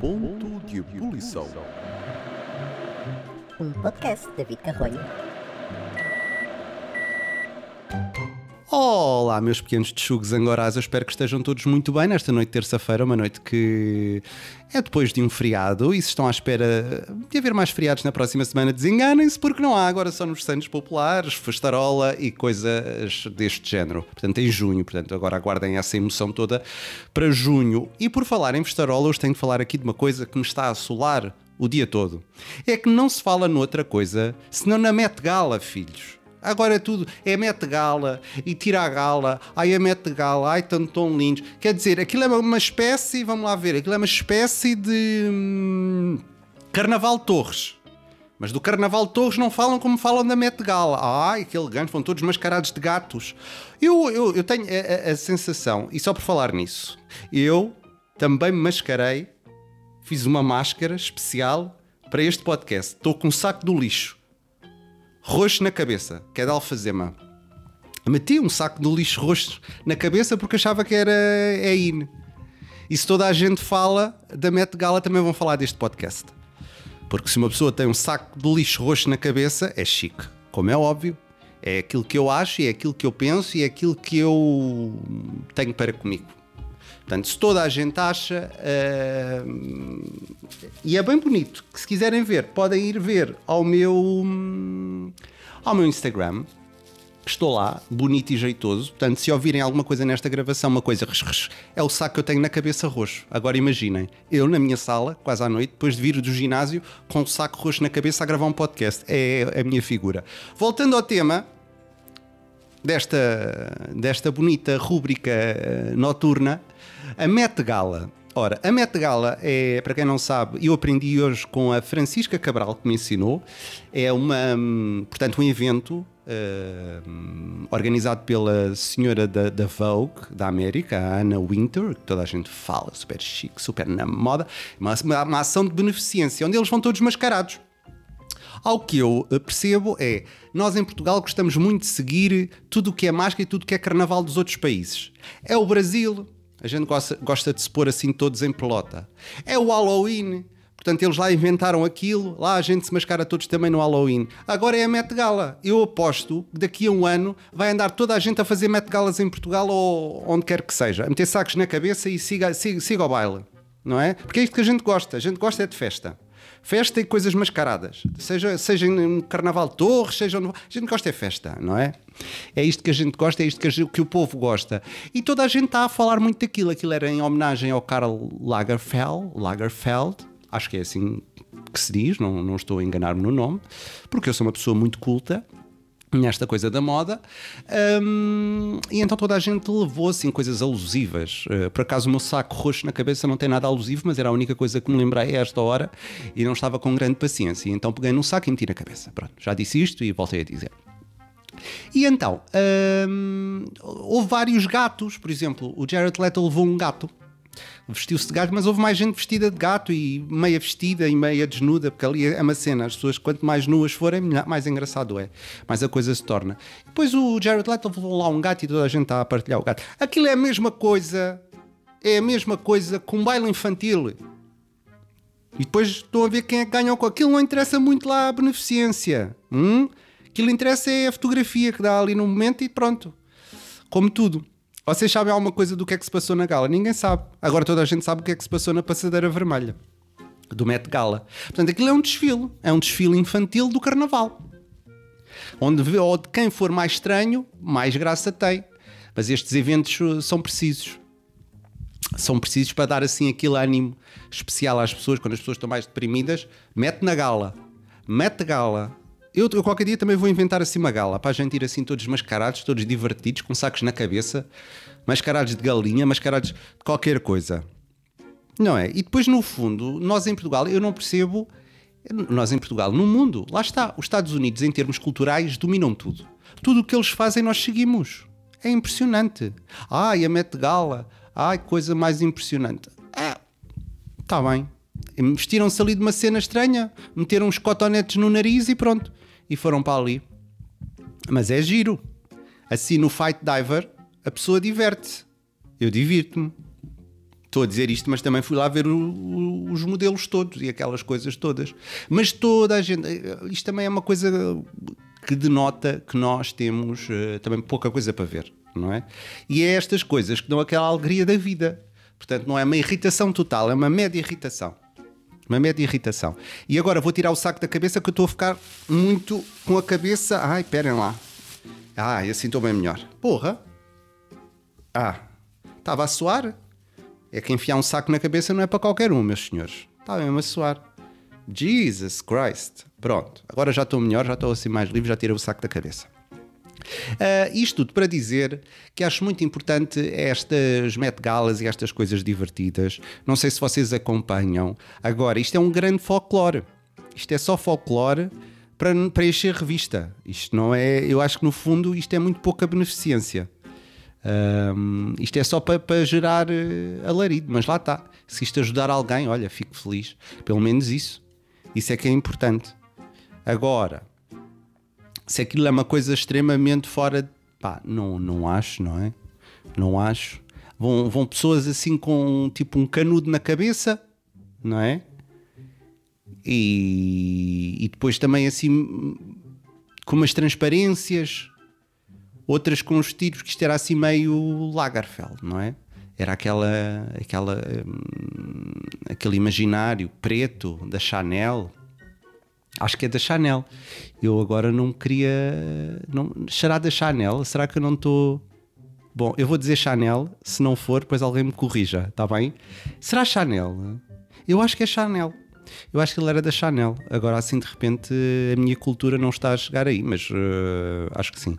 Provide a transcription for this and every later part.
Ponto de ebulição. Um podcast de David Carrolho. Olá, meus pequenos tchugos angorás, eu espero que estejam todos muito bem nesta noite de terça-feira, uma noite que é depois de um feriado e se estão à espera de haver mais feriados na próxima semana, desenganem-se porque não há agora só nos Santos Populares, festarola e coisas deste género. Portanto, em junho, portanto, agora aguardem essa emoção toda para junho. E por falar em festarola, hoje tenho de falar aqui de uma coisa que me está a assolar o dia todo. É que não se fala noutra coisa senão na Met Gala, filhos. Agora é tudo, é Met Gala e tira a gala, ai é Met Gala, ai tão, tão lindos. Quer dizer, aquilo é uma espécie, vamos lá ver, aquilo é uma espécie de hum, Carnaval Torres. Mas do Carnaval Torres não falam como falam da Met Gala. Ai, que elegante, vão todos mascarados de gatos. Eu, eu, eu tenho a, a, a sensação, e só por falar nisso, eu também me mascarei, fiz uma máscara especial para este podcast. Estou com um saco do lixo roxo na cabeça, que é de alfazema. Meti um saco de lixo roxo na cabeça porque achava que era é in. E se toda a gente fala da Met Gala, também vão falar deste podcast. Porque se uma pessoa tem um saco de lixo roxo na cabeça, é chique. Como é óbvio, é aquilo que eu acho, é aquilo que eu penso e é aquilo que eu tenho para comigo. Portanto, se toda a gente acha, uh, e é bem bonito, que se quiserem ver, podem ir ver ao meu, ao meu Instagram, estou lá, bonito e jeitoso. Portanto, se ouvirem alguma coisa nesta gravação, uma coisa é o saco que eu tenho na cabeça roxo. Agora imaginem, eu na minha sala, quase à noite, depois de vir do ginásio, com o saco roxo na cabeça a gravar um podcast. É a minha figura. Voltando ao tema, desta, desta bonita rúbrica noturna, a Met Gala. Ora, a Met Gala é, para quem não sabe, eu aprendi hoje com a Francisca Cabral que me ensinou. É uma, portanto, um evento uh, organizado pela senhora da, da, Vogue da América, a Anna Winter, que toda a gente fala, super chique, super na moda. Uma, uma ação de beneficência, onde eles vão todos mascarados. Ao que eu percebo é, nós em Portugal gostamos muito de seguir tudo o que é máscara e tudo o que é carnaval dos outros países. É o Brasil, a gente gosta, gosta de se pôr assim todos em pelota. É o Halloween. Portanto, eles lá inventaram aquilo, lá a gente se mascara todos também no Halloween. Agora é a Met Gala. Eu aposto que daqui a um ano vai andar toda a gente a fazer Met Galas em Portugal ou onde quer que seja. A meter sacos na cabeça e siga, siga, siga o baile. Não é? Porque é isto que a gente gosta. A gente gosta é de festa. Festa e coisas mascaradas. Seja, seja no Carnaval de Torres, seja no... A gente gosta é festa, não é? É isto que a gente gosta, é isto que, gente, que o povo gosta. E toda a gente está a falar muito daquilo. Aquilo era em homenagem ao Karl Lagerfeld, Lagerfeld acho que é assim que se diz, não, não estou a enganar-me no nome, porque eu sou uma pessoa muito culta nesta coisa da moda. Um, e então toda a gente levou assim coisas alusivas. Uh, por acaso o meu saco roxo na cabeça não tem nada alusivo mas era a única coisa que me lembrei a esta hora e não estava com grande paciência. Então peguei num saco e meti na cabeça. Pronto, já disse isto e voltei a dizer. E então houve vários gatos. Por exemplo, o Jared Leto levou um gato vestiu-se de gato, mas houve mais gente vestida de gato e meia vestida e meia desnuda, porque ali é uma cena. As pessoas, quanto mais nuas forem, mais engraçado é. Mais a coisa se torna. Depois o Jared Leto levou lá um gato e toda a gente está a partilhar o gato. Aquilo é a mesma coisa. É a mesma coisa com um baile infantil. E depois estão a ver quem é que ganhou com aquilo. Não interessa muito lá a beneficência. Hum? Aquilo interessa é a fotografia que dá ali no momento e pronto. Como tudo. Vocês sabem alguma coisa do que é que se passou na gala? Ninguém sabe. Agora toda a gente sabe o que é que se passou na passadeira vermelha do Met Gala. Portanto, aquilo é um desfile. É um desfile infantil do carnaval. Onde, onde quem for mais estranho, mais graça tem. Mas estes eventos são precisos. São precisos para dar assim aquele ânimo especial às pessoas, quando as pessoas estão mais deprimidas. Mete na gala. Mete gala. Eu, eu, qualquer dia também vou inventar assim uma gala para a gente ir assim todos mascarados, todos divertidos, com sacos na cabeça, mascarados de galinha, mascarados de qualquer coisa. Não é? E depois, no fundo, nós em Portugal, eu não percebo. Nós em Portugal, no mundo, lá está. Os Estados Unidos, em termos culturais, dominam tudo. Tudo o que eles fazem, nós seguimos. É impressionante. Ai, a Met Gala. Ai, coisa mais impressionante. Ah, está bem. Vestiram-se ali de uma cena estranha, meteram uns cotonetes no nariz e pronto e foram para ali. Mas é giro. Assim no Fight Diver, a pessoa diverte-se. Eu divirto-me. Estou a dizer isto, mas também fui lá ver o, o, os modelos todos e aquelas coisas todas. Mas toda a gente. Isto também é uma coisa que denota que nós temos uh, também pouca coisa para ver, não é? E é estas coisas que dão aquela alegria da vida. Portanto, não é uma irritação total, é uma média irritação. Uma média irritação. E agora vou tirar o saco da cabeça que eu estou a ficar muito com a cabeça. Ai, esperem lá. Ah, assim estou bem melhor. Porra! Ah, estava a suar? É que enfiar um saco na cabeça não é para qualquer um, meus senhores. Estava mesmo a suar. Jesus Christ. Pronto, agora já estou melhor, já estou assim mais livre, já tirei o saco da cabeça. Uh, isto tudo para dizer que acho muito importante estas Met Galas e estas coisas divertidas. Não sei se vocês acompanham. Agora, isto é um grande folclore. Isto é só folclore para, para encher revista. Isto não é. Eu acho que no fundo isto é muito pouca beneficência. Um, isto é só para, para gerar uh, alarido, mas lá está. Se isto ajudar alguém, olha, fico feliz. Pelo menos isso. Isso é que é importante. Agora, se aquilo é uma coisa extremamente fora. Pá, não, não acho, não é? Não acho. Vão, vão pessoas assim com tipo um canudo na cabeça, não é? E, e depois também assim com umas transparências, outras com os tiros, que isto era assim meio Lagerfeld, não é? Era aquela, aquela, hum, aquele imaginário preto da Chanel, Acho que é da Chanel. Eu agora não queria. Não, será da Chanel? Será que eu não estou. Bom, eu vou dizer Chanel. Se não for, depois alguém me corrija, está bem? Será Chanel? Eu acho que é Chanel. Eu acho que ele era da Chanel. Agora, assim, de repente, a minha cultura não está a chegar aí, mas uh, acho que sim.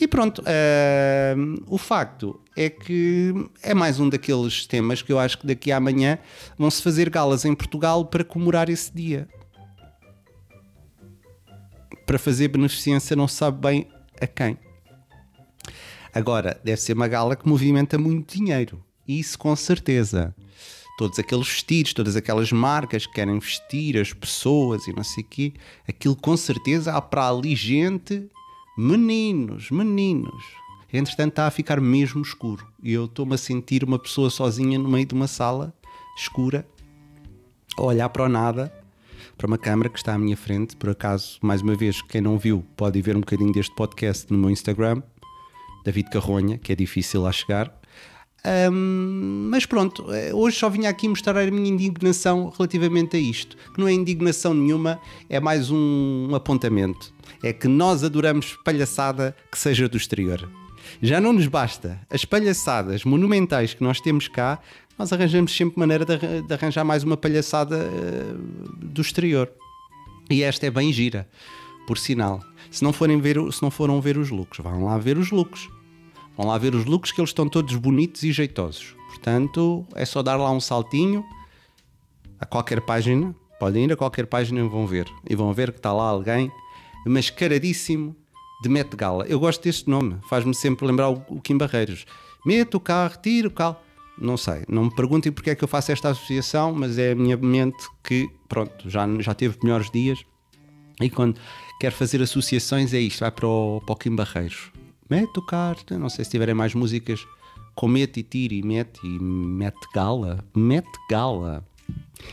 E pronto, uh, o facto é que é mais um daqueles temas que eu acho que daqui a amanhã vão se fazer galas em Portugal para comemorar esse dia para fazer beneficência não se sabe bem a quem. Agora, deve ser uma gala que movimenta muito dinheiro. Isso com certeza. Todos aqueles vestidos, todas aquelas marcas que querem vestir as pessoas e não sei o quê, aquilo com certeza há para ali gente, meninos, meninos. Entretanto, está a ficar mesmo escuro e eu estou-me a sentir uma pessoa sozinha no meio de uma sala escura, a olhar para o nada para uma câmara que está à minha frente. Por acaso, mais uma vez, quem não viu pode ver um bocadinho deste podcast no meu Instagram, David Carronha, que é difícil lá chegar. Um, mas pronto, eh, hoje só vim aqui mostrar a minha indignação relativamente a isto, que não é indignação nenhuma, é mais um, um apontamento. É que nós adoramos palhaçada que seja do exterior. Já não nos basta as palhaçadas monumentais que nós temos cá, nós arranjamos sempre maneira de, de arranjar mais uma palhaçada uh, do exterior. E esta é bem gira, por sinal. Se não, forem ver, se não foram ver os looks, vão lá ver os looks. Vão lá ver os looks que eles estão todos bonitos e jeitosos. Portanto, é só dar lá um saltinho a qualquer página. Podem ir a qualquer página e vão ver. E vão ver que está lá alguém mascaradíssimo de Met Gala. Eu gosto deste nome, faz-me sempre lembrar o Kim Barreiros. Mete o carro, tira o carro. Não sei, não me perguntem porque é que eu faço esta associação, mas é a minha mente que, pronto, já, já teve melhores dias e quando quer fazer associações é isto, vai para o, para Barreiros. Mete o carro, não sei se tiverem mais músicas com mete e tira e mete e mete gala. Mete gala.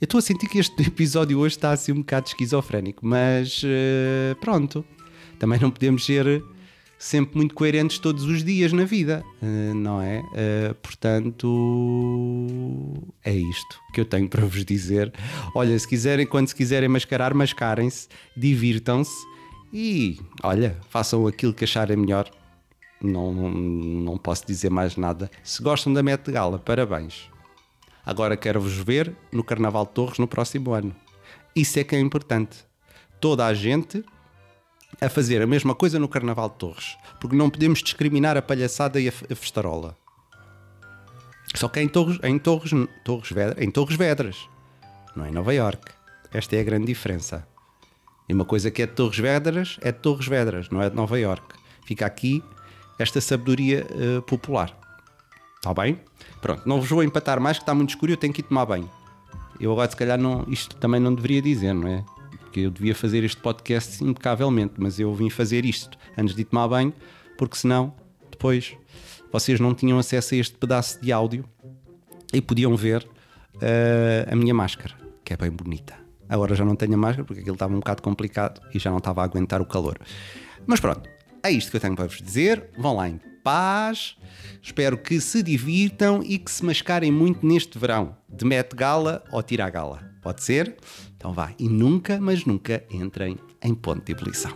Eu estou a sentir que este episódio hoje está assim um bocado esquizofrénico, mas uh, pronto. Também não podemos ser sempre muito coerentes todos os dias na vida, uh, não é? Uh, portanto, é isto que eu tenho para vos dizer. Olha, se quiserem, quando se quiserem mascarar, mascarem-se, divirtam-se e, olha, façam aquilo que acharem melhor. Não, não, não posso dizer mais nada. Se gostam da Met Gala, parabéns. Agora quero-vos ver no Carnaval de Torres no próximo ano. Isso é que é importante. Toda a gente a fazer a mesma coisa no Carnaval de Torres, porque não podemos discriminar a palhaçada e a, festarola. Só que é em Torres, em Torres, Torres Vedras, em Torres Vedras, não é em Nova York. Esta é a grande diferença. E uma coisa que é de Torres Vedras é de Torres Vedras, não é de Nova York. Fica aqui esta sabedoria uh, popular. Está bem? Pronto, não vos vou empatar mais que está muito escuro e eu tenho que ir tomar banho. Eu agora se calhar não, isto também não deveria dizer, não é? Porque eu devia fazer este podcast impecavelmente, mas eu vim fazer isto antes de tomar banho, porque senão depois vocês não tinham acesso a este pedaço de áudio e podiam ver uh, a minha máscara, que é bem bonita. Agora já não tenho a máscara porque aquilo estava um bocado complicado e já não estava a aguentar o calor. Mas pronto, é isto que eu tenho para vos dizer. Vão lá em paz. Espero que se divirtam e que se mascarem muito neste verão. De Met Gala ou Tira Gala. Pode ser? Então vá. E nunca, mas nunca entrem em ponto de ebulição.